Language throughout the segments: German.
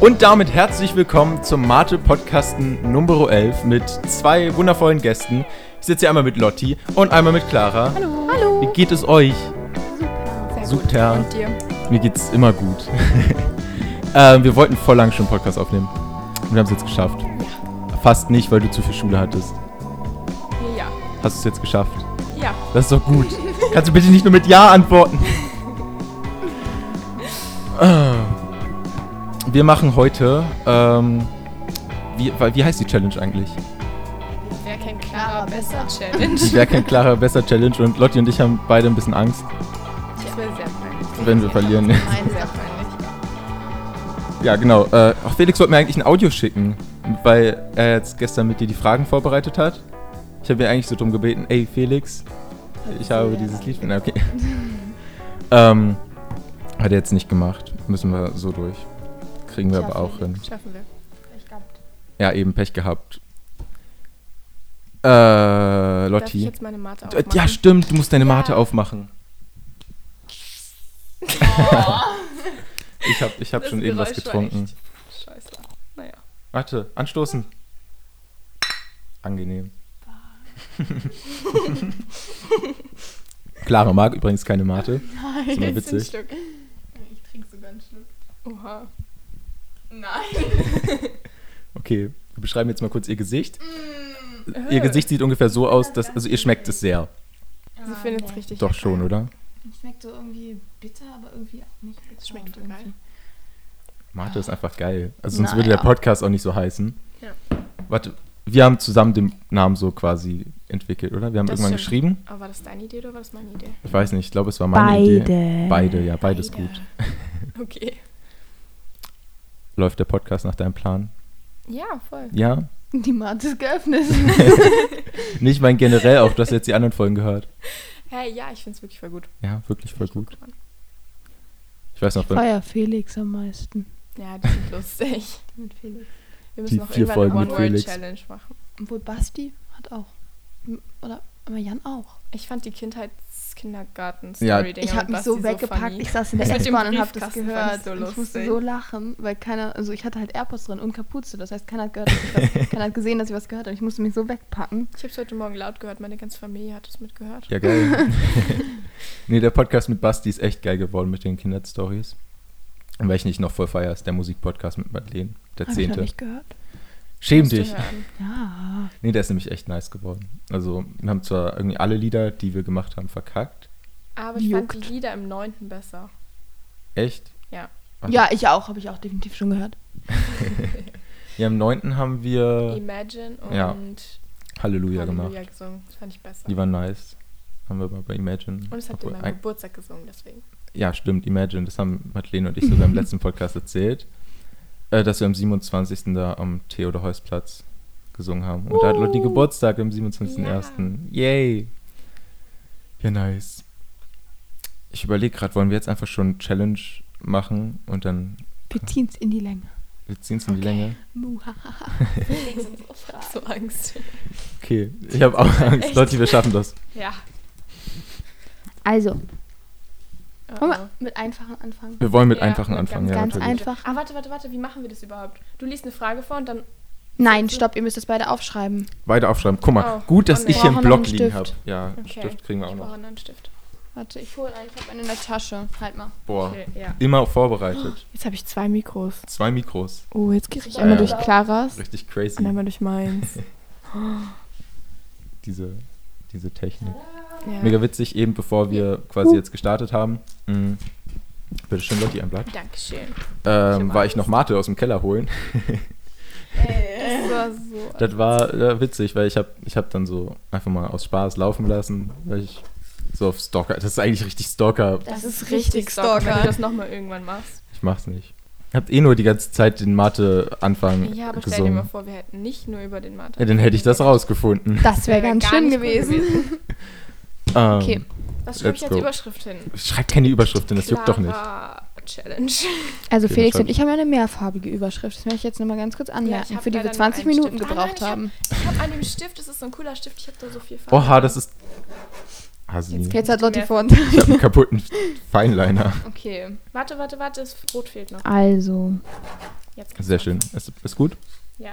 Und damit herzlich willkommen zum Mate-Podcasten Nummer 11 mit zwei wundervollen Gästen. Ich sitze hier einmal mit Lotti und einmal mit Clara. Hallo. Hallo. Wie geht es euch? Sehr Super. gut. Und dir? Mir geht's immer gut. ähm, wir wollten voll lang schon einen Podcast aufnehmen. Und wir haben es jetzt geschafft. Fast nicht, weil du zu viel Schule hattest. Ja. Hast du es jetzt geschafft? Ja. Das ist doch gut. Kannst du bitte nicht nur mit Ja antworten? Ah. Wir machen heute, ähm, wie, wie heißt die Challenge eigentlich? Wer kennt Clara besser Challenge? Wer kennt klarer besser Challenge und Lotti und ich haben beide ein bisschen Angst, Das wäre sehr peinlich. wenn wir verlieren. Nein, sehr peinlich. Ja, genau. Äh, auch Felix wollte mir eigentlich ein Audio schicken, weil er jetzt gestern mit dir die Fragen vorbereitet hat. Ich habe ihn eigentlich so drum gebeten, ey Felix, ich habe dieses Lied. Okay. ähm, hat er jetzt nicht gemacht. Müssen wir so durch. Kriegen wir aber auch hin. Schaffen wir. Ja, eben Pech gehabt. Äh, Darf ich Lotti. jetzt meine Mate aufmachen? Ja, stimmt, du musst deine Ja. Mate aufmachen. ich habe ich hab Das schon eben was Geräusch getrunken. Scheiße. Naja. Warte, anstoßen. Angenehm. Clara mag übrigens keine Mate. Nein, Ist immer jetzt ein witzig. Stück. Einen Schluck. Oha. Nein. Okay, wir beschreiben jetzt mal kurz ihr Gesicht. Mm. Ihr Gesicht sieht ungefähr so aus, dass also ihr schmeckt es sehr. Sie findet es richtig Doch schon, oder? Schmeckt so irgendwie bitter, aber irgendwie auch nicht bitter. Es schmeckt irgendwie- geil. Mate ist einfach geil. Also sonst würde Naja. der Podcast auch nicht so heißen. Ja. Warte, wir haben zusammen den Namen so quasi entwickelt, oder? Wir haben Das irgendwann stimmt. geschrieben. Aber war das deine Idee oder war das meine Idee? Ich weiß nicht, ich glaube, es war meine Idee. Beide. Beide, ja, beides Beide. gut. Okay. Läuft der Podcast nach deinem Plan? Ja, voll. Ja? Die Mate ist geöffnet. Nicht mein generell auch, du hast jetzt die anderen Folgen gehört. Hey, ja, ich finde es wirklich voll gut. Ja, wirklich voll Ich gut. Ich weiß noch, Feier Felix am meisten. Ja, die sind lustig. Mit Felix. Wir Die müssen noch vier irgendwann Folgen eine. One-Word-Challenge machen. Obwohl Basti hat auch. Oder aber Jan auch. Ich fand die kindheitskindergarten Ja. story Ich habe mich so weggepackt. ich saß in der S-Bahn und habe das gehört. so ich musste so lachen, weil keiner, also ich hatte halt AirPods drin und Kapuze. Das heißt, keiner hat gehört, dass ich was, keiner hat gesehen, dass ich was gehört habe. Ich musste mich so wegpacken. Ich habe es heute Morgen laut gehört, meine ganze Familie hat es mitgehört. Ja, geil. nee, der Podcast mit Basti ist echt geil geworden mit den Kinderstories. Und welchen ich noch voll feier, ist der Musikpodcast mit Madeleine, der Habe ich noch zehnte. nicht gehört. Schäm dich. Ja. Nee, der ist nämlich echt nice geworden. Also, wir haben zwar irgendwie alle Lieder, die wir gemacht haben, verkackt. Aber ich fand Juckt. die Lieder im neunten besser. Echt? Ja. Warte. Ja, ich auch. Habe ich auch definitiv schon gehört. Ja, im neunten haben wir Imagine und Ja, Halleluja, Halleluja gemacht. gesungen. Das fand ich besser. Die waren nice. Haben wir mal bei Imagine. und es hat in meinem ein- Geburtstag gesungen, deswegen. Ja, stimmt, Imagine. Das haben Madeleine und ich sogar im letzten Podcast erzählt. Äh, dass wir am 27. da am Theodor-Heuss-Platz gesungen haben. Und da hat Lotti Geburtstag am 27.01. Yay! Ja, nice. Ich überlege gerade, wollen wir jetzt einfach schon Challenge machen und dann Wir ziehen es in die Länge. wir ziehen es in die Länge? Muhahaha. So Angst. Okay, ich habe auch Angst. Echt? Lotti, wir schaffen das. Ja. Also, wollen oh. wir mit einfachen anfangen? Wir wollen mit Ja, einfachen mit anfangen. ganz- ja, ganz natürlich. einfach. Ah, warte, warte, warte, wie machen wir das überhaupt? Du liest eine Frage vor und dann. Nein, stopp, ihr müsst das beide aufschreiben. Weiter aufschreiben. Guck mal, Oh, gut, dass oh nee. ich hier einen noch Block einen liegen habe. Ja, einen Okay. Stift kriegen wir auch Ich brauche noch. einen Stift. Warte, ich hole einen. Ich habe einen in der Tasche. Halt mal. Boah, Okay, ja. immer vorbereitet. Jetzt habe ich zwei Mikros. Zwei Mikros. Oh, jetzt kriege ich einmal ja. durch Claras Richtig und crazy. einmal durch meins. Diese, diese Technik. Ja. Mega witzig, eben bevor wir quasi jetzt gestartet haben. Mhm. Bitte schön, Lotti, ein Blatt. Dankeschön. Ähm, war ich noch Mate aus dem Keller holen. Das war so. Das war äh, witzig, weil ich habe ich hab dann so einfach mal aus Spaß laufen lassen, weil ich so auf Stalker, das ist eigentlich richtig Stalker, Das, ist richtig Stalker, wenn du das nochmal irgendwann machst. ich mach's nicht. Habt eh nur die ganze Zeit den Mate-Anfang Ja, aber stell dir mal gesungen. vor, wir hätten nicht nur über den Mathe. Ja, dann hätte ich das rausgefunden. Das wäre Wär ganz gar schön gut gewesen. Ähm, Okay. Was schreibe ich als go. Überschrift hin? Schreibt keine Überschrift hin, das juckt doch nicht. Clara Challenge. Also Okay, Felix und ich haben ja eine mehrfarbige Überschrift. Das möchte ich jetzt nochmal ganz kurz anmerken, hab für die wir leider 20 nur einen Minuten Stift. gebraucht Ah, nein, haben. Ich habe an dem Stift, das ist so ein cooler Stift, ich habe da so viel Farbe. Oha, das ist. Hasi. Jetzt Jetzt hat Lotti vor. Ich habe einen kaputten Feinliner. Okay. Warte, warte, warte, das Rot fehlt noch. Also, Sehr schön. Ist, ist gut? Ja.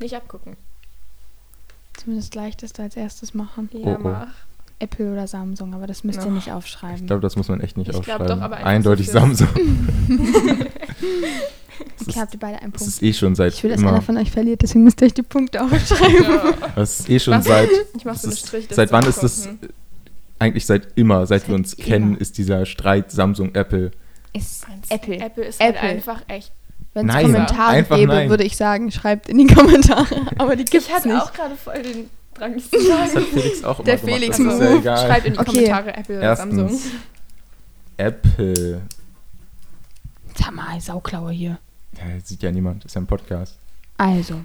Nicht abgucken. Zumindest leichteste als erstes machen. Ja, Oh, oh. mach. Apple oder Samsung, aber das müsst ihr Oh. nicht aufschreiben. Ich glaube, das muss man echt nicht Ich aufschreiben. doch, aber Eindeutig Samsung. okay, habt ihr beide einen Das Punkt. ist eh schon seit Ich will, dass immer. einer von euch verliert, deswegen müsst ihr euch die Punkte aufschreiben. Ja. Das ist eh schon Was? seit. Ich mach so eine das ist, Strichliste. seit wann ist das? Eigentlich seit immer, seit wir Seit uns kennen, immer. ist dieser Streit Samsung Apple. Ist. Apple. Apple ist halt Apple. einfach echt. Wenn es Kommentare gäbe, nein. würde ich sagen, schreibt in die Kommentare. Aber die gibt's Ich hatte nicht. auch gerade voll den Drang, nicht zu Das hat sagen. Felix auch immer Der gemacht. Felix das ist ja egal. Schreibt in die Okay. Kommentare Apple oder Samsung. Erstens. Apple. Sag mal, Sauklaue hier. Ja, sieht ja niemand. Ist ja ein Podcast. Also.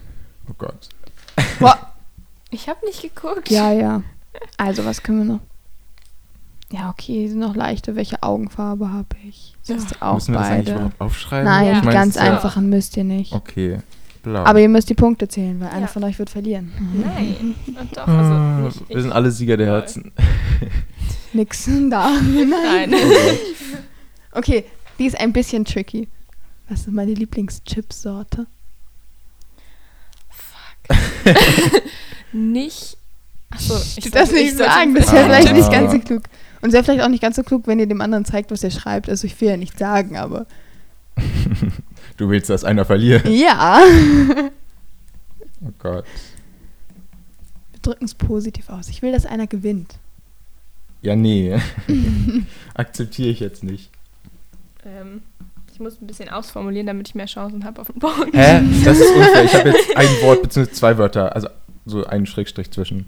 Oh Gott. Boah. Ich habe nicht geguckt. Ja, ja. Also, was können wir noch? Ja, okay, sind noch leichte. Welche Augenfarbe habe ich? Das ist auch Müssen wir das eigentlich beide. überhaupt aufschreiben? Nein, Ich die ganz ja- einfachen müsst ihr nicht. Okay. Blau. Aber ihr müsst die Punkte zählen, weil einer Ja. von euch wird verlieren. Nein. Und doch, Ah, also nicht ich. wir sind alle Sieger der. Herzen. Nix da. Nein. Nein. Okay, die ist ein bisschen tricky. Was ist meine Lieblingschipsorte? nicht. Achso, ich darfst sollte- nicht ich sagen, das wäre Ah. vielleicht nicht ganz so klug. Und es wäre vielleicht auch nicht ganz so klug, wenn ihr dem anderen zeigt, was ihr schreibt. Also ich will ja nicht sagen, aber Du willst, dass einer verliert. ja. Oh Gott. Wir drücken es positiv aus. Ich will, dass einer gewinnt. Ja, nee. Akzeptiere ich jetzt nicht. Ähm, ich muss ein bisschen ausformulieren, damit ich mehr Chancen habe auf den Punkt. Hä? Das ist unfair. Ich habe jetzt ein Wort bzw. zwei Wörter. Also so einen Schrägstrich zwischen.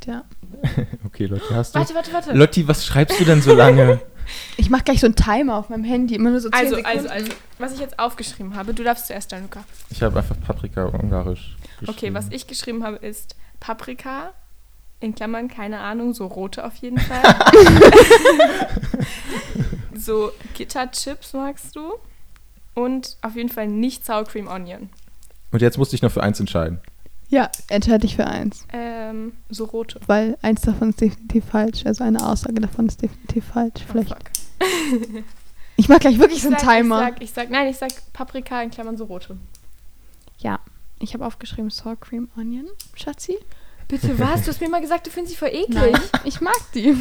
Tja. Okay, Lotti, hast du? Warte, warte, warte. Lotti, was schreibst du denn so lange? Ich mache gleich so einen Timer auf meinem Handy. Immer nur so 10 Also, Sekunden. also, also, was ich jetzt aufgeschrieben habe, du darfst zuerst, Danuka. Ich habe einfach Paprika ungarisch geschrieben. Okay, was ich geschrieben habe, ist Paprika, in Klammern, keine Ahnung, so rote auf jeden Fall. so Gitterchips magst du. Und auf jeden Fall nicht Sour Cream Onion. Und jetzt musste ich noch für eins entscheiden. Ja, entscheide dich für eins. Ähm, so rote. Weil eins davon ist definitiv falsch. Also eine Aussage davon ist definitiv falsch. Oh, Vielleicht. fuck. Ich mache gleich wirklich Ich so einen sag, Timer. Ich sag, ich sag, nein, ich sag Paprika in Klammern so rote. Ja. Ich habe aufgeschrieben Sour Cream Onion, Schatzi. Bitte was? Du hast mir mal gesagt, du findest sie voll eklig. Nein, ich mag die.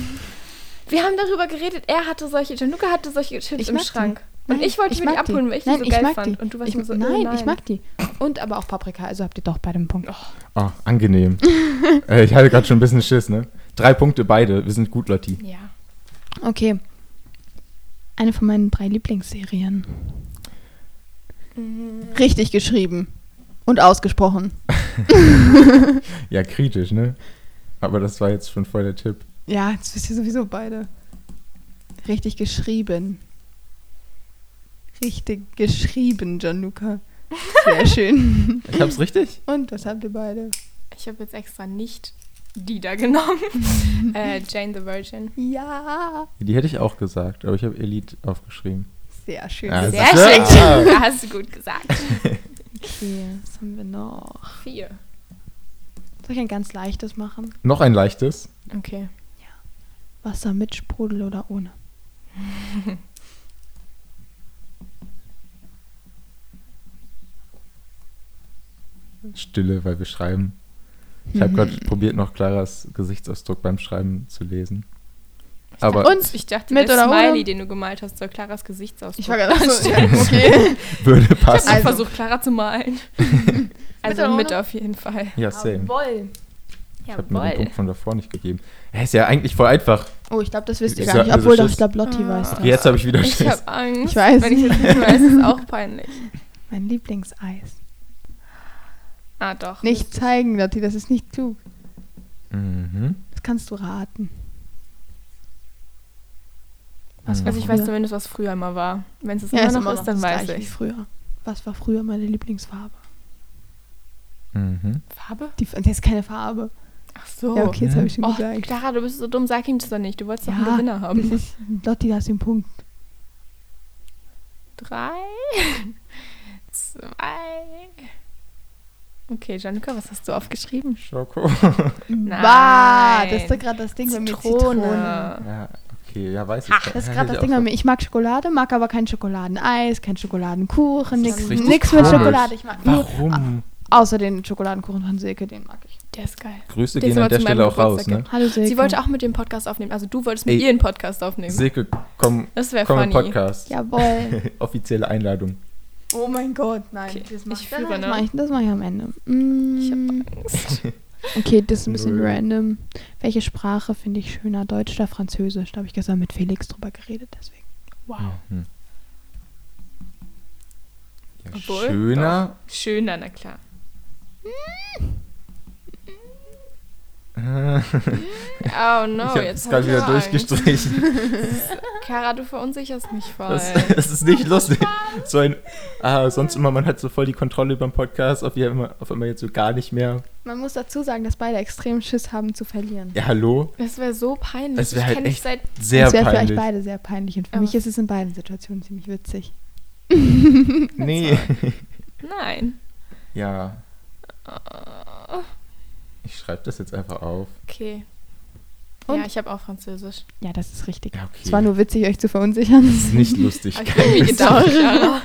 Wir haben darüber geredet, er hatte solche, Januka hatte solche Chips Ich im. Schrank. Und Nein, ich wollte mir die abholen, weil ich nein, die so ich geil mag fand. Die. Und du warst ich, nur so, nein, oh nein, ich mag die. Und aber auch Paprika, also habt ihr doch beide einen Punkt. Oh, angenehm. äh, ich hatte gerade schon ein bisschen Schiss, ne? Drei Punkte beide. Wir sind gut, Lotti. Ja. Okay. Eine von meinen drei Lieblingsserien. Mhm. Richtig geschrieben. Und ausgesprochen. Ja, kritisch, ne? Aber das war jetzt schon voll der Tipp. Ja, jetzt wisst ihr sowieso beide. Richtig geschrieben. Richtig geschrieben, Gianluca. Sehr schön. Ich hab's richtig? Und was habt ihr beide? Ich habe jetzt extra nicht die da genommen. äh, Jane the Virgin. Ja. Die hätte ich auch gesagt, aber ich habe Elite aufgeschrieben. Sehr schön. Ja, Sehr das ist- schön. Ah. Da hast du gut gesagt. Okay, was haben wir noch? Vier. Soll ich ein ganz leichtes machen? Noch ein leichtes. Okay. Wasser mit Sprudel oder ohne? Stille, weil wir schreiben. Ich habe gerade probiert, noch Claras Gesichtsausdruck beim Schreiben zu lesen. Aber Und? Ich dachte, Mit der oder ohne? Smiley, den du gemalt hast, soll Claras Gesichtsausdruck Ich war gerade so, ja, okay. würde Ich habe passen. Also- versucht, Clara zu malen. also mit ohne? auf jeden Fall. Ja, same. Jawohl. Ich habe mir den Punkt von davor nicht gegeben. Hä, ist ja eigentlich voll einfach. Oh, ich glaube, das wisst ihr Ich gar nicht. Obwohl, doch, ich glaube, Lotti Ah. weiß das. Jetzt habe ich wieder Ich Schiss. habe Angst. Ich weiß Wenn ich das nicht weiß, ist es auch peinlich. Mein Lieblingseis. Ah, doch. Nicht zeigen, Lotti, das ist nicht klug. Mhm. Das kannst du raten. Was Also ich weiß zumindest, was früher mal war. Wenn es immer noch ist, dann das weiß ich. früher. Was war früher meine Lieblingsfarbe? Mhm. Farbe? Die, das ist keine Farbe. Ach so. Ja, okay, jetzt Ja. habe ich schon Oh, gesagt. Clara, du bist so dumm, sag ihm das doch nicht. Du wolltest doch einen Ja, Gewinner Das haben. ist, Lotti, da hast du den Punkt. Drei, zwei, Okay, Januka, was hast du aufgeschrieben? Schoko. Bah, das ist doch gerade das Ding bei mir. Zitrone. ja, okay, ja, weiß ich. Das ist gerade das Ding bei mir. Ich mag Schokolade, mag aber kein Schokoladeneis, kein Schokoladenkuchen, nix mit. Schokolade. Ich mag nur, Warum? außer den Schokoladenkuchen von Silke, den mag ich. Der ist geil. Grüße ist gehen an der Stelle auch raus, ne? Hallo Silke. Sie wollte auch mit dem Podcast aufnehmen. Also du wolltest mit Ey. ihr einen Podcast aufnehmen. Silke, komm, Das wäre komm im funny. Podcast. Jawohl. Offizielle Einladung. Oh mein Gott, nein. Okay, Das mach ich ich, führe, das ne? mach ich, das mach ich am Ende. Mm, Ich hab Angst. okay, das ist ein bisschen Null. random. Welche Sprache finde ich schöner? Deutsch oder Französisch? Da habe ich gestern mit Felix drüber geredet, deswegen. Wow. Mhm. Ja, Obwohl, schöner. Schöner, na klar. Oh no, ich habe jetzt es gerade hab wieder ich Angst. durchgestrichen. Kara, du verunsicherst mich voll. Das, das ist nicht lustig. So ein, ah, sonst immer, man hat so voll die Kontrolle über den Podcast, auf, immer, auf einmal jetzt so gar nicht mehr. Man muss dazu sagen, dass beide extrem Schiss haben zu verlieren. Ja, hallo? Das wäre so peinlich. Das wär ich halt echt- seit Sehr das wäre für euch peinlich. beide sehr peinlich und für Aber mich ist es in beiden Situationen ziemlich witzig. Nee. Nein. ja, Oh, ich schreibe das jetzt einfach auf. Okay. Und? Ja, ich habe auch Französisch. Ja, das ist richtig. Ja, okay. Es war nur witzig, euch zu verunsichern. Das ist nicht lustig. Ich gedacht, Kara.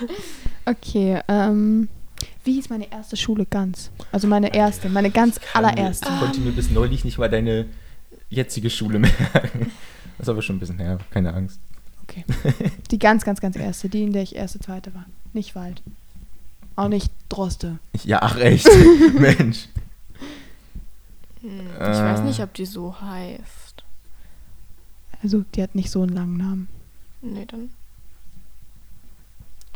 Okay, ähm, wie hieß meine erste Schule ganz? Also meine erste, meine ganz mir- allererste. Ich konnte mir bis neulich nicht mal deine jetzige Schule merken. Das ist aber schon ein bisschen her, keine Angst. Okay. Die ganz, ganz, ganz erste, die, in der ich erste, zweite war. Nicht Wald. Auch nicht Droste. Ich, ja, ach echt. Mensch. Hm, Ich Äh. weiß nicht, ob die so heißt. Also, die hat nicht so einen langen Namen. Nee, dann.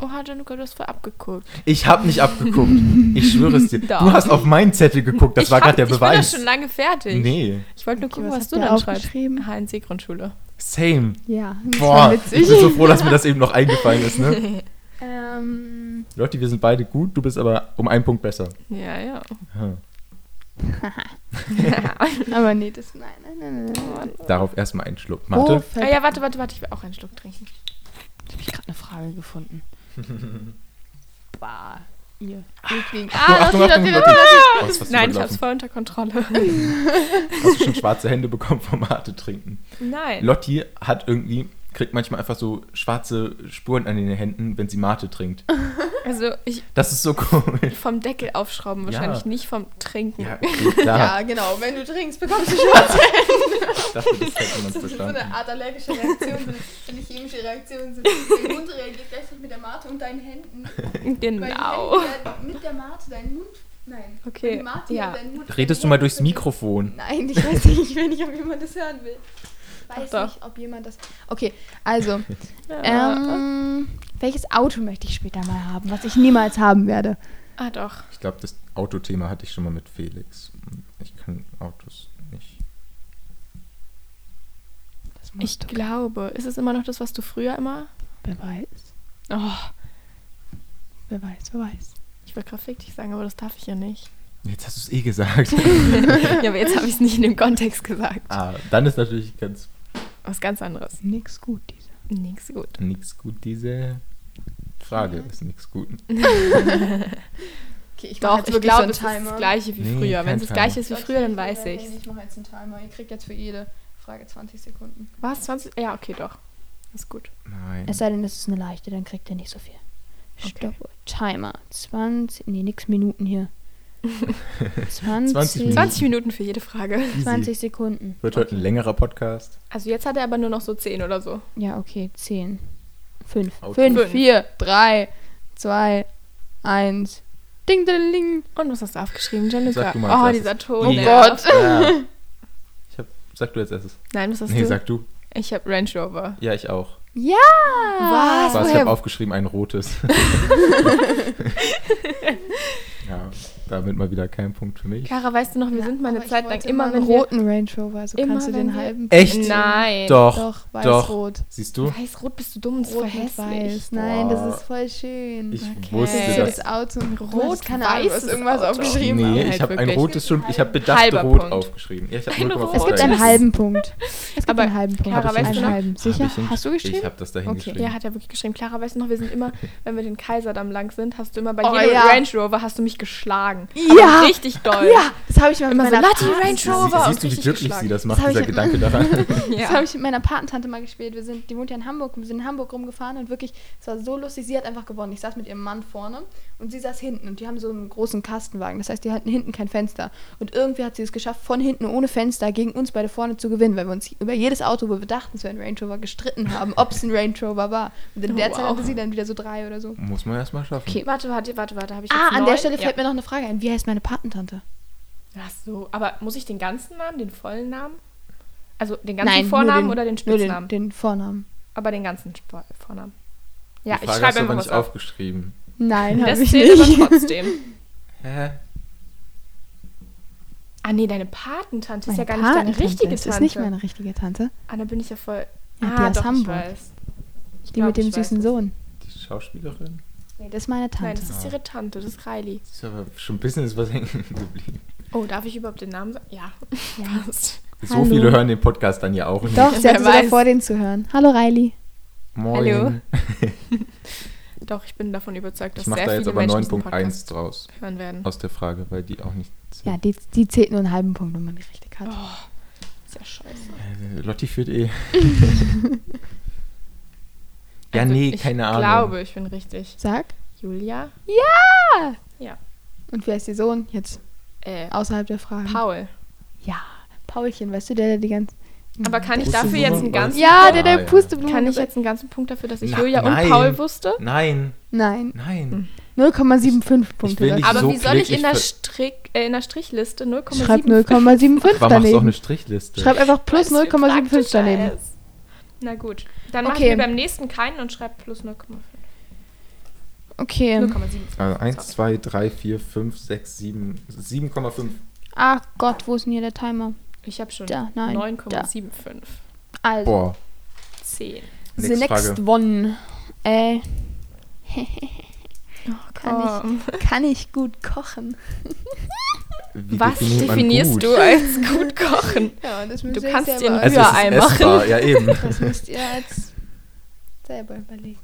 Oha, Januka, du hast voll abgeguckt. Ich habe nicht abgeguckt. Ich schwöre es dir. Doch. Du hast auf meinen Zettel geguckt. Das ich war hab- gerade der Ich bin Beweis. schon lange fertig. Nee. Ich wollte nur Okay, gucken, was was, du dann schreibst. aufgeschrieben? HNC-Grundschule. Same. Ja, das Boah, war ich bin so froh, dass mir das eben noch eingefallen ist, ne? ähm, Lotti, wir sind beide gut, du bist aber um einen Punkt besser. Ja, ja. Hm. aber nee, das. Nein, nein, nein, nein. Darauf erstmal einen Schluck. Oh, Mathe. Ah fällt- ja, warte, warte, warte, ich will auch einen Schluck trinken. Hab ich gerade eine Frage gefunden. bah, ihr ekligen. Achtung, Achtung, Lotti, Achtung, Lotti. Lotti, Oh, Nein, ich überlaufen. hab's voll unter Kontrolle. Hast du schon schwarze Hände bekommen vom Mate trinken? Nein. Lotti hat irgendwie, kriegt manchmal einfach so schwarze Spuren an den Händen, wenn sie Mate trinkt. Also ich Das ist so komisch. vom Deckel aufschrauben wahrscheinlich, Ja. nicht vom Trinken. Ja, okay, klar. Ja, genau. Wenn du trinkst, bekommst du schwarze Ich dachte, das hätte man Das ist so verstanden. eine Art allergische Reaktion, so eine, chemische Reaktion. So, dein Mund reagiert gleichzeitig mit der Mate und deinen Händen. Genau. Hände werden mit der Mate deinen Mund. Nein. Okay, Wenn Mate ja. deinen Mund Redest du mal durchs Mikrofon? Nein, ich weiß nicht. Ich will nicht, ob jemand das hören will. Weiß Doch, doch. nicht, ob jemand das. Okay, also. Ja. Ähm, welches Auto möchte ich später mal haben, was ich niemals haben werde? ah, doch. Ich glaube, das Autothema hatte ich schon mal mit Felix. Ich kann Autos nicht. Das Ich glaube, ist es immer noch das, was du früher immer. Wer weiß. Oh, Wer weiß, wer weiß. ich will gerade fick dich sagen, aber das darf ich ja nicht. Jetzt hast du es eh gesagt. ja, aber jetzt habe ich es nicht in dem Kontext gesagt. ah, dann ist natürlich ganz Was ganz anderes. Nix gut, diese. Nix gut. nichts gut. Diese Frage ist nichts gut. Okay, ich Doch, ich glaube, es ist das gleiche wie Nee, früher. Wenn es das gleiche ist wie früher, dann weiß ich Ich mache jetzt einen Timer. Ihr kriegt jetzt für jede Frage 20 Sekunden. Was? 20? Ja, okay, doch. Ist gut. Nein. Es sei denn, es ist eine leichte, dann kriegt ihr nicht so viel. Okay. Stopp. Timer. 20. Nee, nix Minuten hier. 20, 20 Minuten. 20 Minuten für jede Frage. Easy. 20 Sekunden. Wird heute ein längerer Podcast. Also jetzt hat er aber nur noch so 10 oder so. Ja, okay. 10. 5. Auto. 5, Fünf. 4, 3, 2, 1. Ding, ding, ding. Und was hast du aufgeschrieben, du mal oh, dieser. Ton. Oh. Gott. Ja. Ich hab, sag du jetzt erstes. Nein, was hast Nee, du? sag du. Ich habe Range Rover. Ja, ich auch. Ja! Was? Was? Ich habe aufgeschrieben, ein rotes. ja, damit mal wieder kein Punkt für mich. Kara, weißt du noch, wir sind mal eine Zeit lang immer, wir... roten Range Rover, also immer kannst du den halben. Echt? Nein. Doch. Doch, weiß-rot. Siehst du? Weiß-rot bist du dumm, das ist voll Rot mit hässlich. weiß. Nein, Boah. das ist voll schön. Ich Okay. wusste Das das. Auto. Rot, keine Ahnung, weißes irgendwas Auto. aufgeschrieben. Nee, ich habe ein rotes schon. Ich habe bedacht Halber rot Punkt. aufgeschrieben. Ja, ich habe Ein 0,5 Rot. Es gibt einen halben Punkt. Es gibt Aber einen halben Punkt. Ich weißt du einen noch? Sicher? Hast du geschrieben? Ich habe das da Okay. hingeschrieben. Ja, hat er wirklich geschrieben. Clara, weißt du noch, wir sind immer, wenn wir den Kaiserdamm lang sind, hast du immer bei Oh, jedem ja. Range Rover hast du mich geschlagen. Ja. Aber richtig doll. Ja, das habe ich mal mit Immer so, meiner Lotti, Paten- Range Rover. siehst du, wie glücklich geschlagen. sie das Das macht, hab dieser ich- Gedanke daran? Das Ja. habe ich mit meiner Patentante mal gespielt. Wir sind, die wohnt ja in Hamburg und wir sind in Hamburg rumgefahren und wirklich, es war so lustig. Sie hat einfach gewonnen. Ich saß mit ihrem Mann vorne und sie saß hinten und die haben so einen großen Kastenwagen. Das heißt, die hatten hinten kein Fenster. Und irgendwie hat sie es geschafft, von hinten ohne Fenster gegen uns beide vorne zu gewinnen, weil wir uns über jedes Auto, wo wir dachten, es wäre ein Range Rover, gestritten haben, ob es ein Range Rover war. Und in Oh, der Zeit wow. hatte sie dann wieder so drei oder so. Muss man erstmal schaffen. Okay. Warte, warte, warte, warte. Habe ich jetzt Ah, an der neun? Stelle ja. fällt mir noch eine Frage ein. Wie heißt meine Patentante? Ach so, aber muss ich den ganzen Namen, den vollen Namen? Also den ganzen Nein, nur Vornamen den- oder den Nur Spitznamen? den, den Vornamen. Aber den ganzen Sp- Vornamen. Ja, Die ich Frage schreibe hast du einfach nicht auf. aufgeschrieben. Nein, Das ich zählt nicht. aber trotzdem. Hä? Ah nee, deine Patentante ist ja gar Meine nicht deine richtige das Tante. ist nicht meine richtige Tante. Ah, da bin ich ja voll. Ja, ah, die aus doch, Hamburg. Ich weiß. Ich Die glaub, mit dem ich süßen. Sohn. Die Schauspielerin? Nee, das ist meine Nein, Tante. das ist ihre Tante, das ist Riley. Das ist aber schon ein bisschen ist was hängen geblieben. Oh, darf ich überhaupt den Namen sagen? Ja, Ja. So Hallo. viele hören den Podcast dann ja auch nicht. Doch, sie hatte sogar vor, den zu hören. Hallo Riley. Moin. Hallo. Doch, ich bin davon überzeugt, dass Ich mache sehr da jetzt viele aber Menschen diesen 9.1 Podcast draus. hören werden. Aus der Frage, weil die auch nicht. Ja, die, die zählt nur einen halben Punkt, wenn man die richtig hat. Oh, ist ja scheiße. Äh, Lotti führt eh. Ja, Also, nee, ich keine Ahnung. glaube, ich bin richtig. Sag. Julia? Ja! Ja. Und wer ist ihr Sohn? Jetzt Äh, außerhalb der Frage. Paul. Ja, Paulchen, weißt du, der, der die ganze. Aber kann ich dafür jetzt einen ganzen Ja, Ah, der, der ja. Pusteblume. Kann ich jetzt einen ganzen Punkt dafür, dass ich Na, Julia und nein. Paul wusste? Nein, Nein. nein. 0,75 Punkte. will nicht dafür. Aber so wie soll ich in der, ich Strick, äh, in der Strichliste 0,7 Schreib 0,75 Warum machst du auch daneben. eine Strichliste? Schreib einfach plus Weil es viel 0,75 praktischer daneben. ist. Na gut. Dann mach Okay. ich mir beim nächsten keinen und schreib plus 0,5. Okay. 0,7. Also 1, Sorry. 2, 3, 4, 5, 6, 7, 7,5. Ach Gott, wo ist denn hier der Timer? Ich habe schon Da, nein, 9,75. Also, Boah. 10. the Nächste next Frage. one. Äh, Oh, Kann komm. kann ich gut kochen? Wie Was definiert man definierst gut? du als gut kochen? Ja, das Du kannst dir ein Also es ist Rührei machen. essbar, ja eben. Das müsst ihr jetzt selber überlegen.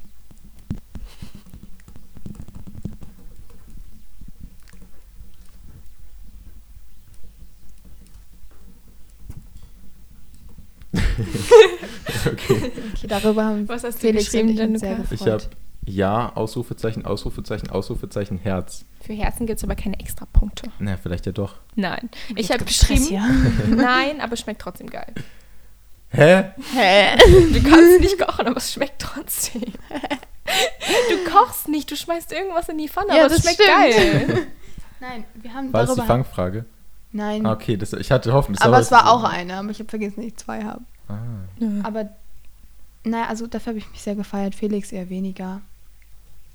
okay. Okay, darüber haben Was hast du Felix geschrieben, und ich uns sehr Danuka? Ich gefreut. habe Ja, Ausrufezeichen, Ausrufezeichen, Ausrufezeichen, Herz. Für Herzen gibt es aber keine extra Punkte. Na, vielleicht ja doch. Nein. Ich habe geschrieben, nein, aber schmeckt trotzdem geil. Hä? Hä? Du kannst nicht kochen, aber es schmeckt trotzdem. Du kochst nicht, du schmeißt irgendwas in die Pfanne, Ja, aber es das schmeckt stimmt. geil. Nein, wir haben War das die darüber... Fangfrage? Nein, Ah, okay, das, ich hatte hoffen. das aber es war so- auch eine, aber ich habe vergessen, dass ich zwei habe. Ah. Aber, naja, also dafür habe ich mich sehr gefeiert. Felix eher weniger.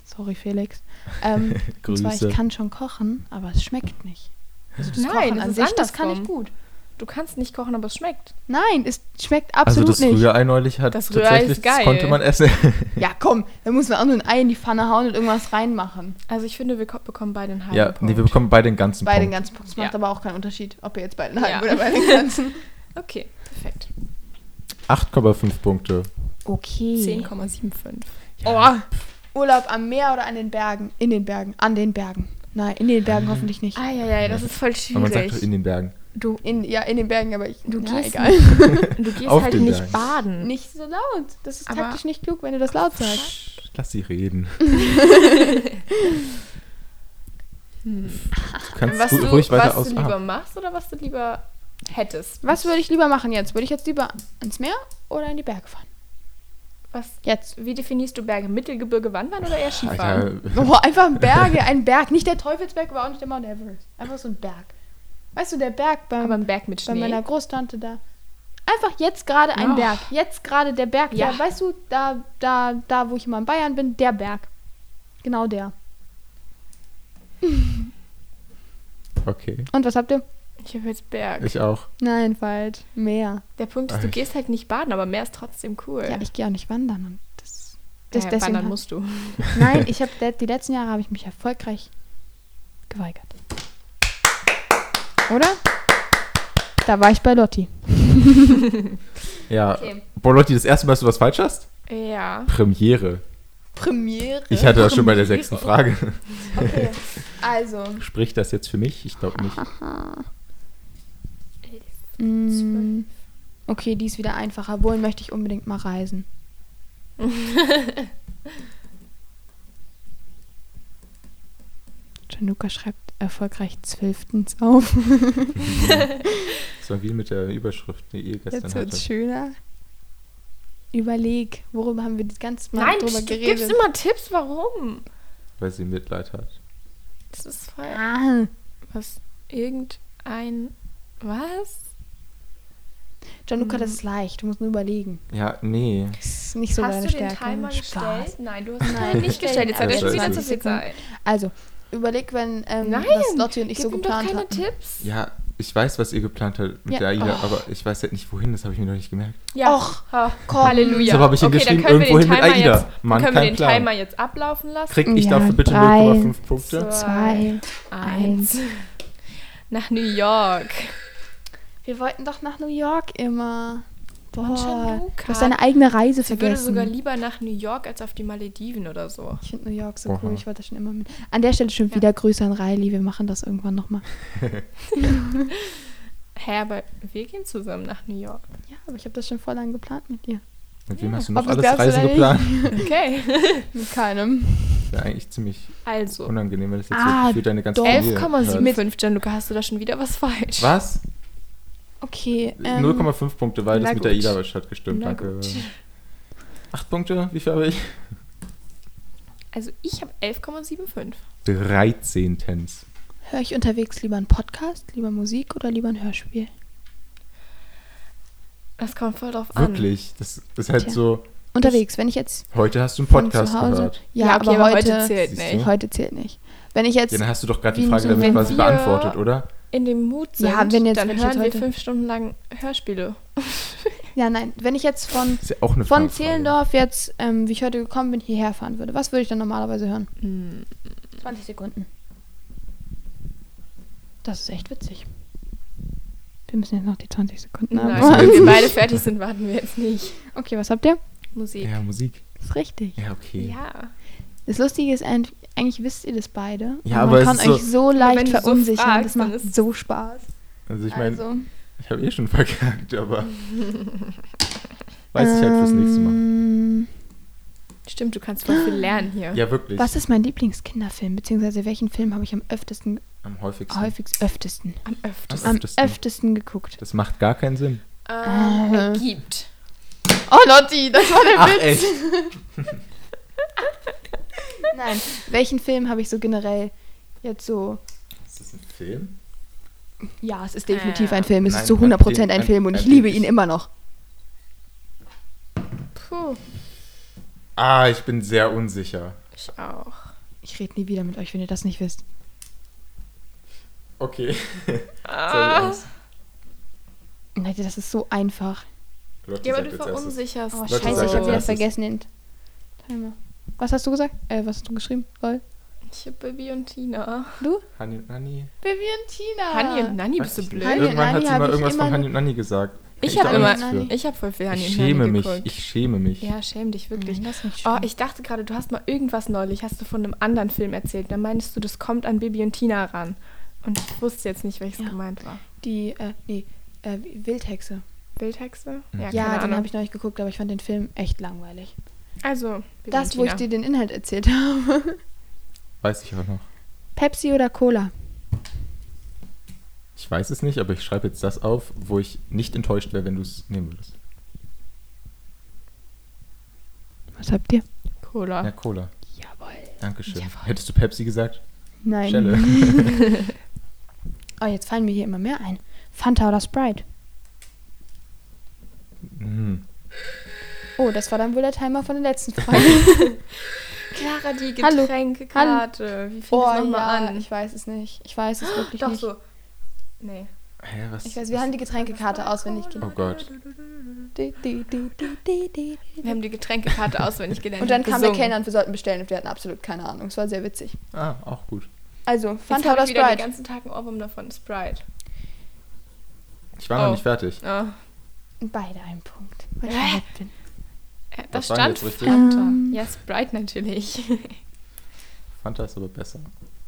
Sorry, Felix. Ähm, und zwar, ich kann schon kochen, aber es schmeckt nicht. Also das Nein, Kochen das an ist sich, das kann ich andersrum. gut. Du kannst nicht kochen, aber es schmeckt. Nein, es schmeckt Also absolut das nicht. Rührei neulich hat Das Rührei tatsächlich, ist geil. das konnte man essen. Ja, komm, da muss man auch nur ein Ei in die Pfanne hauen und irgendwas reinmachen. Also ich finde, wir ko- bekommen beide einen halben ja, Punkt. nee, wir bekommen beide den ganzen Bei den Punkt. ganzen Punkten. Das macht Ja. aber auch keinen Unterschied, ob ihr jetzt bei den halben Ja. oder bei den ganzen. Okay, perfekt. 8,5 Punkte. Okay. 10,75. Oh, Urlaub am Meer oder an den Bergen? In den Bergen. An den Bergen. Nein, in den Bergen hoffentlich nicht. Ah, ja, ja, das ist voll Aber man sagt schwierig. doch in den Bergen. Du, In, ja, in den Bergen, aber ich. du, ja, gehst, egal. Nicht, du gehst Auf halt den nicht Bergen. baden. Nicht so laut. Das ist Aber- taktisch nicht klug, wenn du das laut sagst. Lass sie reden. Hm. Du kannst Was, du, ruhig weiter was aus. du lieber Ah, machst oder was du lieber hättest? Was würde ich lieber machen jetzt? Würde ich jetzt lieber ans Meer oder in die Berge fahren? Was, Jetzt. wie definierst du Berge? Mittelgebirge, Wandern oder eher Skifahren? Oh, einfach Berge, ein Berg. Nicht der Teufelsberg, aber auch nicht der Mount Everest. Einfach so ein Berg. Weißt du, der Berg beim, Aber ein Berg mit bei Schnee. meiner Großtante da. Einfach jetzt gerade ein Oh. Berg. Jetzt gerade der Berg. Ja. Ja. weißt du, da, da, da, wo ich immer in Bayern bin, der Berg. Genau der. okay. Und was habt ihr? Ich habe jetzt Berg. Ich auch. Nein, falsch. Meer. Der Punkt ist, du gehst halt nicht baden, aber Meer ist trotzdem cool. Ja, ich gehe auch nicht wandern. Und das, das ja, deswegen wandern hat- musst du. Nein, ich habe die letzten Jahre habe ich mich erfolgreich geweigert. Oder? Da war ich bei Lotti. Ja. Okay. Boah, Leute, das erste Mal, dass du was falsch hast? Ja. Premiere. Premiere. Ich hatte das schon bei der sechsten Frage. Okay, also. Spricht das jetzt für mich? Ich glaube nicht. Mm, okay, die ist wieder einfacher. Wohin möchte ich unbedingt mal reisen? Januka schreibt erfolgreich zwölftens auf. Das war wie mit der Überschrift, die ihr gestern Jetzt wird's hattet. schöner. Überleg, worüber haben wir das ganze Mal Nein, drüber du geredet? gibst immer Tipps, warum? Weil sie Mitleid hat. Das ist voll. ah, Was? Irgendein. Was? Januka, Hm. das ist leicht. Du musst nur überlegen. Ja, nee. Das ist nicht so hast deine du den Stärke. Timer Spaß. gestellt? Nein, du hast ihn Nein, nicht gestellt. Jetzt hat er Das schon wieder zu viel Zeit. Also, überleg, wenn ähm, Nein, was Lotti und ich so ihm doch geplant keine hatten. Tipps. Ja, ich weiß, was ihr geplant habt mit Ja. der AIDA, Oh. aber ich weiß halt nicht wohin, das habe ich mir noch nicht gemerkt. Ja. Och, komm. Halleluja. So habe ich ihn okay, geschrieben, dann können wir den irgendwohin mit Timer AIDA. Jetzt, Mann, können wir den Plan. Timer jetzt ablaufen lassen? Krieg ich Ja, dafür bitte drei, 0,5 Punkte? zwei, Zwei, eins. Nach New York. Wir wollten doch nach New York immer. Boah, du hast deine eigene Reise Sie würde vergessen. sogar lieber nach New York als auf die Malediven oder so. ich finde New York so Oha. cool. Ich wollte da schon immer mit. An der Stelle schon Ja. wieder Grüße an Riley. Wir machen das irgendwann nochmal. Hä, aber wir gehen zusammen nach New York. Ja, aber ich habe das schon voll lang geplant mit dir. Mit wem Ja. hast du noch Ob das alles Reisen geplant? Okay. Mit keinem. Wäre eigentlich ziemlich Also, unangenehm, wenn das jetzt Ah, für deine ganze doch. Familie hört. 11,75, Gianluca, hast du da schon wieder was falsch? Was? Okay. Ähm, 0,5 Punkte, weil das mit der. AIDA hat gestimmt. Na Danke. gut. 8 Punkte, wie viel habe ich? Also ich habe 11,75. 13 Tens. Höre ich unterwegs lieber einen Podcast, lieber Musik oder lieber ein Hörspiel? Das kommt voll drauf an. Wirklich. Das ist halt Tja. so. Unterwegs, wenn ich jetzt Heute hast du einen Podcast Hause. gehört. Ja, okay, aber, heute, zählt Siehst nicht. heute zählt nicht. Wenn ich jetzt Ja, dann hast du doch gerade die Frage so, damit quasi beantwortet, oder? In dem Mut sind, Ja, wenn jetzt- dann wenn ich hören jetzt wir heute- fünf Stunden lang Hörspiele. Ja, nein, wenn ich jetzt von, ja auch eine von. Zehlendorf jetzt, ähm, wie ich heute gekommen bin, hierher fahren würde, was würde ich dann normalerweise hören? Hm. 20 Sekunden. Das ist echt witzig. Wir müssen jetzt noch die 20 Sekunden haben. Nein, wenn wir beide fertig sind, warten wir jetzt nicht. Okay, was habt ihr? Musik. Ja, Musik. Das ist richtig. Ja, okay. Ja. Das Lustige ist, eigentlich wisst ihr das beide. Ja, aber man es kann so- euch so leicht du so verunsichern. fragst, das macht so Spaß. Also ich meine, also, ich habe eh schon verkackt, aber weiß ich halt fürs nächste Mal. ähm, Stimmt, du kannst voll viel lernen hier. Ja, wirklich. Was ist mein Lieblingskinderfilm? Beziehungsweise welchen Film habe ich am öftesten, Am häufigsten. häufigst, öftesten, Am öftesten. am öftesten. öftesten geguckt? Das macht gar keinen Sinn. Ähm, Äh. gibt. Oh, Lotti, das war der Ach, Witz. echt? Nein, welchen Film habe ich so generell jetzt so... Ist das ein Film? Ja, es ist definitiv Äh, ein Film. Es nein, ist zu ein 100% Film- ein ein- Film und ein ich liebe ihn immer noch. Puh. Ah, ich bin sehr unsicher. Ich auch. Ich rede nie wieder mit euch, wenn ihr das nicht wisst. Okay. Ah. Leute, das ist so einfach. Lotti Ja, aber du verunsicherst. Oh, scheiße, ich habe wieder vergessen den Timer. Was hast du gesagt? Äh, was hast du geschrieben? Lol. Ich hab Baby und Tina. Du? Hanni und Nanni. Baby und Tina. Hanni und Nanni, bist du ich blöd? Hanni Irgendwann hat sie mal ich irgendwas von Hanni und Nanni gesagt. Ich Kann habe immer, ich habe voll viel Hanni Ich schäme mich. geguckt. Ich schäme mich. ja, schäm dich wirklich. Nein, Oh, ich dachte gerade, du hast mal irgendwas neulich, hast du von einem anderen Film erzählt. Da meinst du, das kommt an Bibi und Tina ran. Und ich wusste jetzt nicht, welches Ja. gemeint war. Die, äh, nee, äh, Wildhexe. Bildhexe? Mhm. Ja, keine den habe ich noch nicht geguckt, aber ich fand den Film echt langweilig. Also, Das, wo ich dir den Inhalt erzählt habe. Weiß ich auch noch. Pepsi oder Cola? Ich weiß es nicht, aber ich schreibe jetzt das auf, wo ich nicht enttäuscht wäre, wenn du es nehmen würdest. Was habt ihr? Cola. Ja, Cola. Jawohl. Dankeschön. Jawohl. Hättest du Pepsi gesagt? Nein. Schelle. Oh, jetzt fallen mir hier immer mehr ein. Fanta oder Sprite? Hm. Oh, das war dann wohl der Timer von der letzten Frage. Clara, die Hallo. Getränkkarte. Wie fing oh, das nochmal ja, an? ich weiß es nicht. Ich weiß es wirklich Doch nicht. so. Nee. Hä, was? Ich weiß, wir haben die Getränkekarte auswendig Oh gelernt. Gott. Di, di. Wir haben die Getränkekarte auswendig gelernt. Und dann kam der. Kellner und wir sollten bestellen und wir hatten absolut keine Ahnung. Es war sehr witzig. Ah, auch gut. Also, Fanta oder ich wieder den Sprite? ganzen Tag einen Ohrwurm davon. Sprite. Ich war noch Oh. nicht fertig. Oh. Beide einen Punkt. Weil ich bin. Äh, Das Was stand? Fanta. Ähm. Ja, Sprite natürlich. Fanta ist aber besser.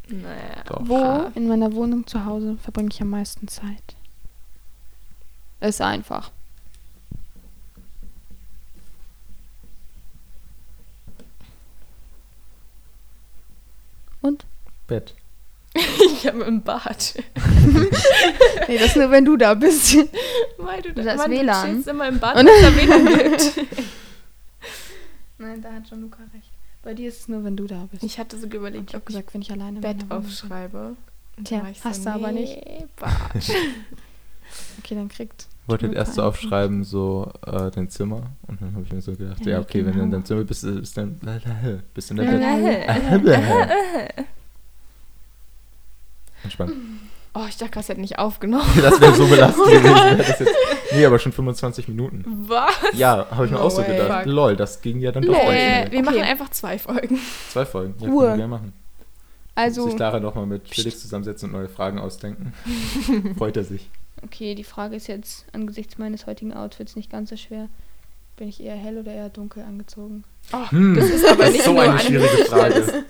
naja. Doch. Wo in meiner Wohnung zu Hause verbringe ich am meisten Zeit? Ist einfach. Und? Bett. Ich habe im Bad. Nee, das nur, wenn du da bist. Weil du, Das Mann, WLAN. du immer im Bad, Und- wenn es da WLAN gibt. Nein, da hat schon Luca recht. Bei dir ist es nur, wenn du da bist. Ich hatte sogar Ich überlegt, habe ob ich gesagt, wenn ich alleine in Bett bin. aufschreibe. Tja, hast du aber nicht. Okay, dann kriegt. Ich wollte Luca erst so aufschreiben, so äh, dein Zimmer. Und dann habe ich mir so gedacht, Ja, ja, okay, wenn du in genau. deinem Zimmer bist, ist dann bist du in der Bett. Entspannt. Oh, ich dachte, das hätte nicht aufgenommen. Das wäre so belastend gewesen. Das jetzt, nee, aber schon 25 Minuten. Was? Ja, habe ich mir No auch so gedacht. Fuck. Lol, das ging ja dann doch voll Äh, schnell. wir Okay. machen einfach zwei Folgen. Zwei Folgen. Ja, Uhr. können wir gerne machen. Also, sich Lara nochmal mit Felix zusammensetzen und neue Fragen ausdenken. Freut er sich. okay, die Frage ist jetzt angesichts meines heutigen Outfits nicht ganz so schwer. Bin ich eher hell oder eher dunkel angezogen? Oh, Hm, das ist aber das nicht ist so nur eine eine- schwierige Frage.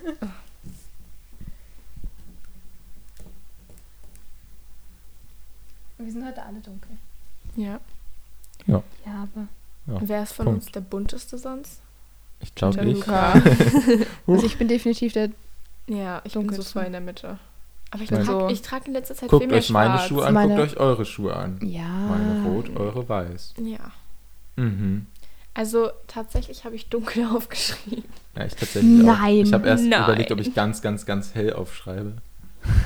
Wir sind heute alle dunkel. Ja. Ja, aber. Ja, Wer ist von Punkt. uns der bunteste sonst? Ich glaube Der ich. Also ich bin definitiv der. Ja, ich bin so Dunkelste. voll in der Mitte. Aber ich trage ich trag in letzter Zeit Guckt viel mehr euch meine schwarz. Schuhe an, Meine- guckt euch eure Schuhe an. Ja. Meine rot, eure weiß. Ja. Mhm. Also tatsächlich habe ich dunkel aufgeschrieben. Ja, ich tatsächlich auch. Nein. Ich habe erst Nein. überlegt, ob ich ganz, ganz, ganz hell aufschreibe.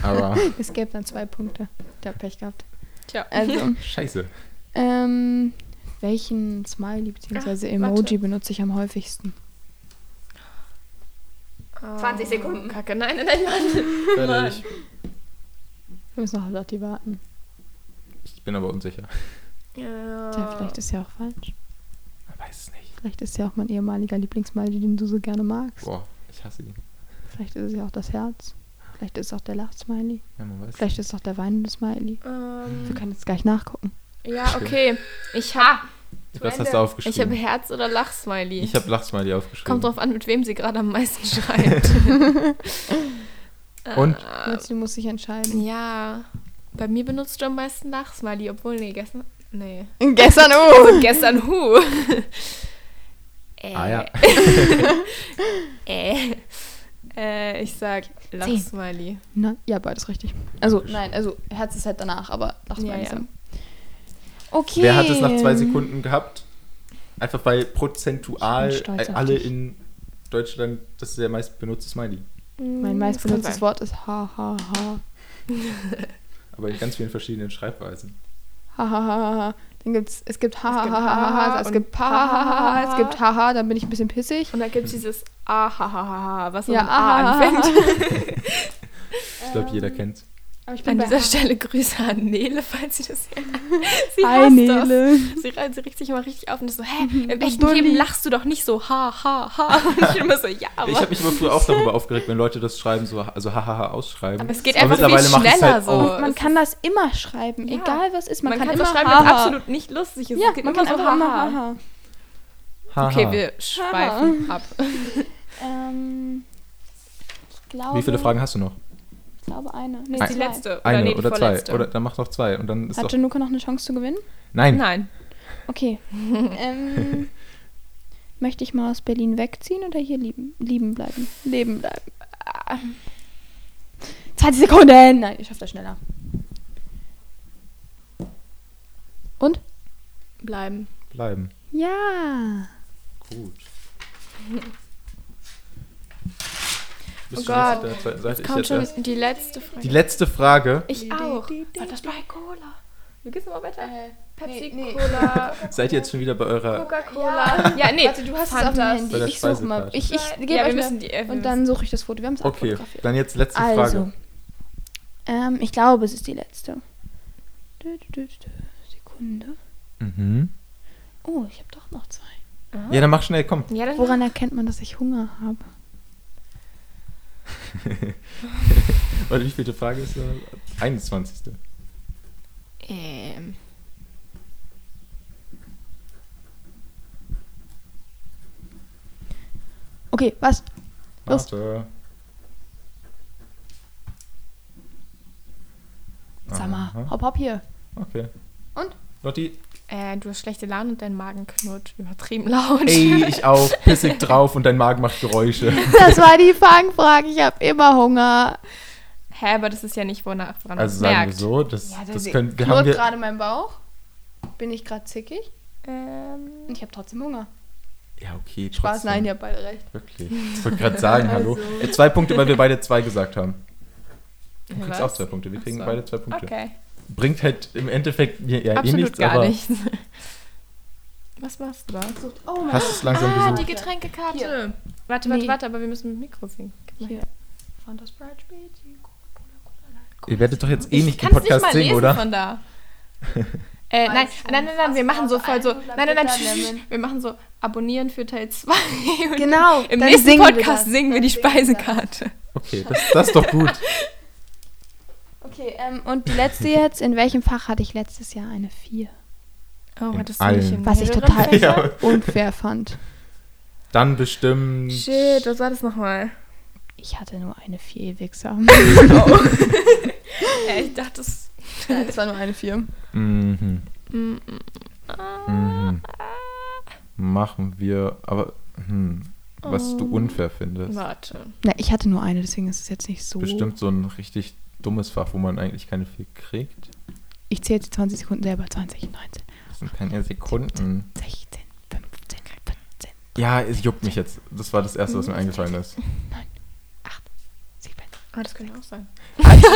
Aber Es gäbe dann zwei Punkte. Der hat Pech gehabt. Tja. Also, scheiße. ähm, welchen Smiley bzw. Ach, Emoji warte. benutze ich am häufigsten? 20 Sekunden. Oh, Kacke, nein, nein, nein, Mann. Fertig. Wir müssen noch auf Lotti warten. Ich bin aber unsicher. Ja. Tja, vielleicht ist ja auch falsch. Man weiß es nicht. Vielleicht ist ja auch mein ehemaliger Lieblingssmiley, den du so gerne magst. Boah, ich hasse ihn. Vielleicht ist es ja auch das Herz. Vielleicht ist es auch der Lachsmiley. Ja, man weiß Vielleicht ist es auch der weinende Smiley. Wir Ähm, können jetzt gleich nachgucken. ja, okay. Ich habe Was hast du ich habe aufgeschrieben? Herz oder Lachsmiley. Ich habe Lachsmiley aufgeschrieben. Kommt drauf an, mit wem sie gerade am meisten schreibt. Und? Äh, du musst dich entscheiden. ja. Bei mir benutzt du am meisten Lachsmiley, obwohl, nee, gestern. Nee. Gestern, oh! gestern Hu. äh, Ah ja. äh. Äh, ich sag Lachsmiley. Na, ja, beides richtig. Also, nein, also Herz ist halt danach, aber Lachsmiley Ja, ja. Okay. Wer hat es nach zwei Sekunden gehabt? Einfach weil prozentual alle dich. in Deutschland das ist der meist benutzte Smiley. Mein Mm, meist benutztes. Wort ist ha ha ha. Aber in ganz vielen verschiedenen Schreibweisen. Ha ha ha, ha. Dann gibt's, es gibt ha ha gibt ha ha ha, ha, es gibt ha ha ha ha, ha, es gibt ha ha, dann bin ich ein bisschen pissig. Und dann gibt es dieses Ahahaha, was Ja, ja, mit A anfängt. Ich glaube, jeder kennt's. Aber ich An bei dieser ha. Stelle Grüße an Nele, falls sie das hier Sie Hi, hasst Nele. das. Sie, re- sie regt sich immer richtig auf und ist so, hä, im Du echten. Leben lachst du doch nicht so, ha, ha, ha. Und ich bin immer so, ja, aber, Ich habe mich aber früher auch darüber aufgeregt, wenn Leute das schreiben, so also hahaha ausschreiben. aber es geht einfach mittlerweile viel schneller halt so. Man Es kann das immer schreiben, Ja. egal was ist. Man, man kann, kann immer schreiben, ha wenn es ha. absolut nicht lustig ist. Ja, es geht man immer kann so, einfach immer ha, ha ha. ha. Haha. Okay, wir schweifen ab. Ähm, ich glaube, Wie viele Fragen hast du noch? Ich glaube eine. Nee, Das ist die zwei. letzte. Oder Eine nee, die oder zwei. vorletzte. Oder dann mach noch zwei. Und dann ist Hat doch. Januka noch eine Chance zu gewinnen? Nein. Nein. Okay. ähm, möchte ich mal aus Berlin wegziehen oder hier lieben, lieben bleiben? Leben bleiben. Ah. 20 Sekunden! Nein, ich schaffe das schneller. Und? Bleiben. Bleiben. Ja. Gut. Oh Bist du Gott. jetzt auf der zweiten Seite? Ich Kommt jetzt schon erst. die letzte Frage. Die letzte Frage. ich auch. War das bei Cola? Wie geht's mal weiter? Pepsi, nee, nee. Cola, Seid ihr jetzt schon wieder bei eurer. Coca-Cola. Ja, nee. Warte, du hast Fantas. es auf dem Handy. Ich suche mal. Ich, ich gebe ja, euch wir mal- müssen die. Äh, wir Und dann suche ich das Foto. Wir haben es Okay, dann jetzt letzte Also. Frage. Ähm, ich glaube, es ist die letzte. Sekunde. Mhm. Oh, ich habe doch noch zwei. müssen- Ja, dann mach schnell, komm. Ja, dann Woran erkennt man, dass ich Hunger habe? Warte, wie viele Frage ist das? 21. Ähm. Okay, was? Los. Warte. Sag mal, Aha. hopp, hopp hier. Okay. Und? Lotti. Äh, du hast schlechte Laune und dein Magen knurrt übertrieben laut. Ey, ich auch. Pissig drauf und dein Magen macht Geräusche. Das war die Fangfrage. Ich habe immer Hunger. Hä, aber das ist ja nicht, wonach man Also sagen wir merkt. so, das, Ja, das der können, wir knurrt haben wir, gerade mein Bauch. Bin ich gerade zickig? Ähm, Und ich habe trotzdem Hunger. Ja, okay. Spaß, trotzdem. nein, ihr habt beide recht. Wirklich. Ich wollte gerade sagen, hallo. Also. Äh, zwei Punkte, weil wir beide zwei gesagt haben. Du kriegst was? auch zwei Punkte. Wir kriegen so. beide zwei Punkte. Okay, Bringt halt im Endeffekt mir ja eh absolut nichts, gar aber nichts. Was machst du da? Oh mein hast du es langsam ah, gesucht? die Getränkekarte. Hier. Warte, warte, Nee. warte, aber wir müssen mit Mikro singen. Hier. Fanta Sprite Spezi, Ihr werdet doch jetzt eh Ich nicht den kann's nicht Podcast mal singen, lesen oder? von da. Äh, nein, nein, nein, nein, wir machen so voll so. Nein, nein, nein, wir machen so abonnieren für Teil 2. Genau, Im nächsten Podcast singen wir die. Speisekarte. Okay, das, das ist doch gut. Okay, ähm, und die letzte jetzt. In welchem Fach hatte ich letztes Jahr eine 4? Oh, In hattest du nicht allen. in Was ich total Fächern? unfair fand. Dann bestimmt. Shit, was war das nochmal? Ich hatte nur eine 4, ihr Wichser. Ja, ich dachte, das. Nein, es war nur eine 4. Mhm. Mm, Mhm. Machen wir, aber hm, was du Oh. unfair findest. Warte. Na, ich hatte nur eine, deswegen ist es jetzt nicht so. Bestimmt so ein richtig dummes Fach, wo man eigentlich keine viel kriegt. Ich zähle jetzt die 20 Sekunden selber. 20, 19, Das sind keine Sekunden. 16, 15, 14, Ja, es juckt mich jetzt. Das war das Erste, was mir eingefallen ist. 8, 7. Ah, das könnte auch sein.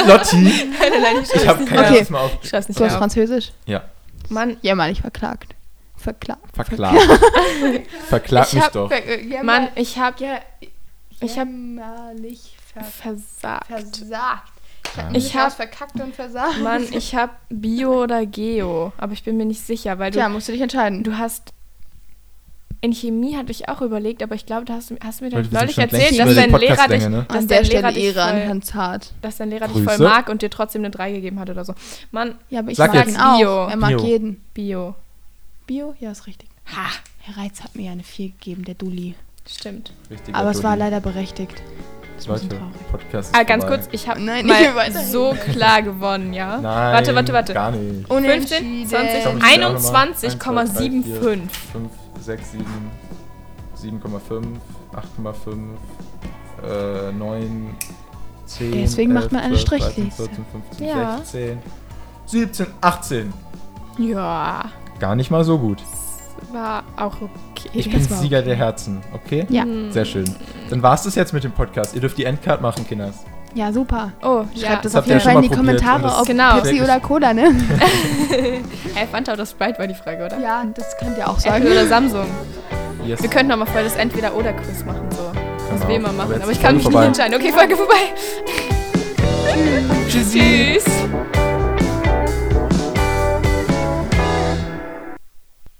Lotti! Nein, nein, ich habe nicht kein mehr Okay. Mal auf. Ich schreib's nicht Du hast. Französisch? Ja, Mann, Ja, Mann, ich verklagt. Verklagt. verklagt. Verklag ich mich doch. Mann, ich hab Ja, Ich hab- jämmerlich ver versagt. Versagt. Ich Ja. habe verkackt und versagt. Mann, ich hab Bio oder Geo, aber ich bin mir nicht sicher, weil du, Tja, musst du dich entscheiden. du hast in Chemie hatte ich auch überlegt, aber ich glaube, da hast du, hast du mir wir neulich erzählt, dass dein Lehrer dich, ne? dass An dein der Lehrer Stelle dich Ehre an voll, Hans Hart. dass dein Lehrer dich voll Grüße. mag und dir trotzdem eine 3 gegeben hat oder so. Mann, Ja, aber ich Sag mag jetzt. ihn auch. Bio. Er mag Bio. jeden. Bio. Bio? Ja, ist richtig. Ha, Herr Reitz hat mir eine 4 gegeben, der Dulli. stimmt. Richtiger Aber es war Dulli. leider berechtigt. Leute. Podcast ist Ah, ganz vorbei. kurz, ich habe Nein, mal so klar gewonnen, ja? Nein, warte, warte, warte. gar nicht. 15, 20, Ich glaub, ich zähl auch noch mal. 21,75. 5, 6, 7, 7,5, 8,5, äh, 9, 10. Deswegen macht man eine 12, 13, Strichliste. 14, 15, Ja. 16, 17, 18. Ja, Gar nicht mal so gut. War auch okay. Ich bin Sieger der Herzen, okay? Ja. Sehr schön. Dann war es das jetzt mit dem Podcast. Ihr dürft die Endcard machen, Kinders. Ja, super. Oh, ja. Schreibt es Das auf jeden ja Fall in die Kommentare, das ob Genau. Pepsi oder Cola, ne? Hey, Fanta oder Sprite war die Frage, oder? Ja, das könnt ihr auch Apple sagen. oder Samsung. Yes. Wir könnten nochmal voll das Entweder-Oder-Quiz machen, so. Was Genau. wir immer Aber machen. Aber ich kann mich vorbei. nicht entscheiden. Okay, Folge vorbei. Tschüss.